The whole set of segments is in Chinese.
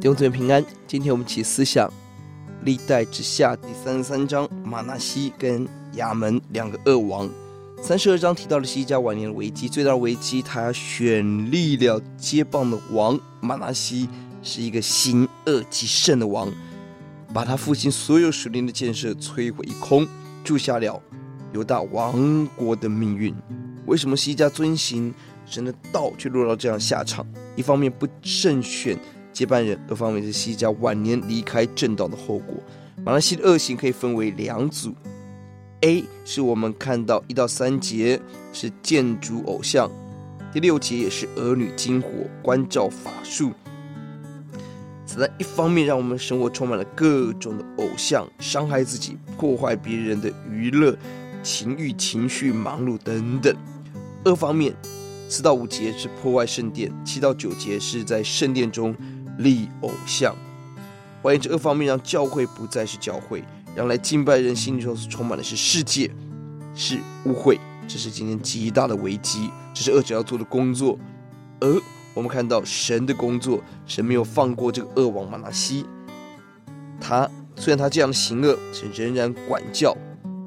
弟兄姊妹平安。今天我们起思想历代之下第三十三章，玛拿西跟亚门两个恶王。三十二章提到了西家晚年的危机，最大的危机，他选立了接棒的王玛拿西，是一个行恶极甚的王，把他父亲所有属灵的建设摧毁一空，注下了犹大王国的命运。为什么西家遵行神的道，却落到这样下场？一方面不慎选接班人，二方面是西家晚年离开正道的后果。马来西的恶行可以分为两组：A 是我们看到一到三节是建筑偶像，第六节也是儿女金火关照法术。此在一方面让我们生活充满了各种的偶像，伤害自己，破坏别人的娱乐、情欲、情绪、忙碌等等；二方面。四到五节是破坏圣殿，七到九节是在圣殿中立偶像。换言之，这二方面让教会不再是教会，让来敬拜人心里头所充满的是世界，是污秽。这是今天极大的危机，这是恶者要做的工作。而我们看到神的工作，神没有放过这个恶王玛拿西。他虽然他这样的行恶，神仍然管教、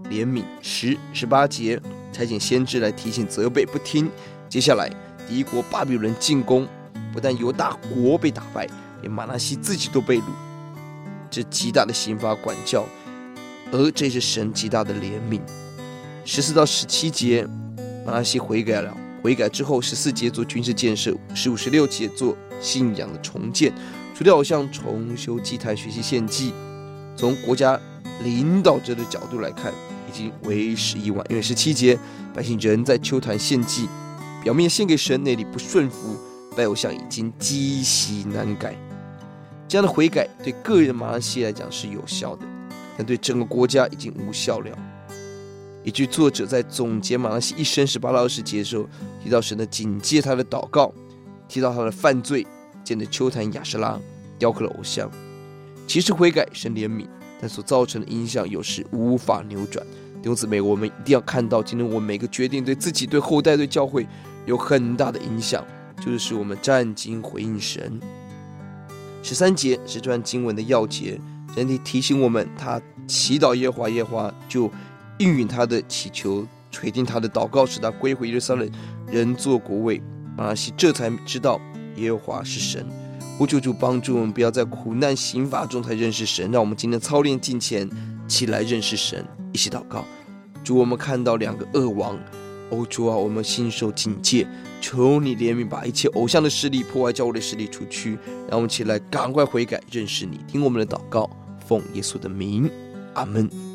怜悯。十、十八节差遣先知来提醒、责备，不听。接下来，敌国巴比伦进攻，不但犹大国被打败，连玛拿西自己都被掳，这极大的刑罚管教，而这是神极大的怜悯。十四到十七节，玛拿西悔改了，悔改之后，十四节做军事建设，十五、十六节做信仰的重建，除掉偶像，重修祭坛，学习献祭。从国家领导者的角度来看，已经为时已晚，因为十七节，百姓仍在丘坛献祭。表面献给神，内里不顺服，拜偶像已经积习难改。这样的悔改对个人玛拿西来讲是有效的，但对整个国家已经无效了。以及作者在总结玛拿西一生十八到二十节的时候，提到神的警戒，他的祷告，提到他的犯罪，建的丘坛亚舍拉，雕刻了偶像。其实悔改神怜悯，但所造成的影响有时无法扭转。弟兄姊妹，我们一定要看到，今天我们每个决定对自己、对后代、对教会。有很大的影响，就是我们战经回应神。十三节是这段经文的要节，神提提醒我们，他祈祷耶和华，耶和华就应允他的祈求，垂听他的祷告，使他归回耶路撒冷，人做国位。玛拿西这才知道耶和华是神。呼求主帮助我们，不要在苦难刑罚中才认识神。让我们今天操练敬虔，起来认识神，一起祷告。主，我们看到两个恶王。欧，主啊，我们心受警戒，求你怜悯，把一切偶像的势力、破坏教会的势力除去，让我们起来赶快悔改，认识你，听我们的祷告，奉耶稣的名，阿门。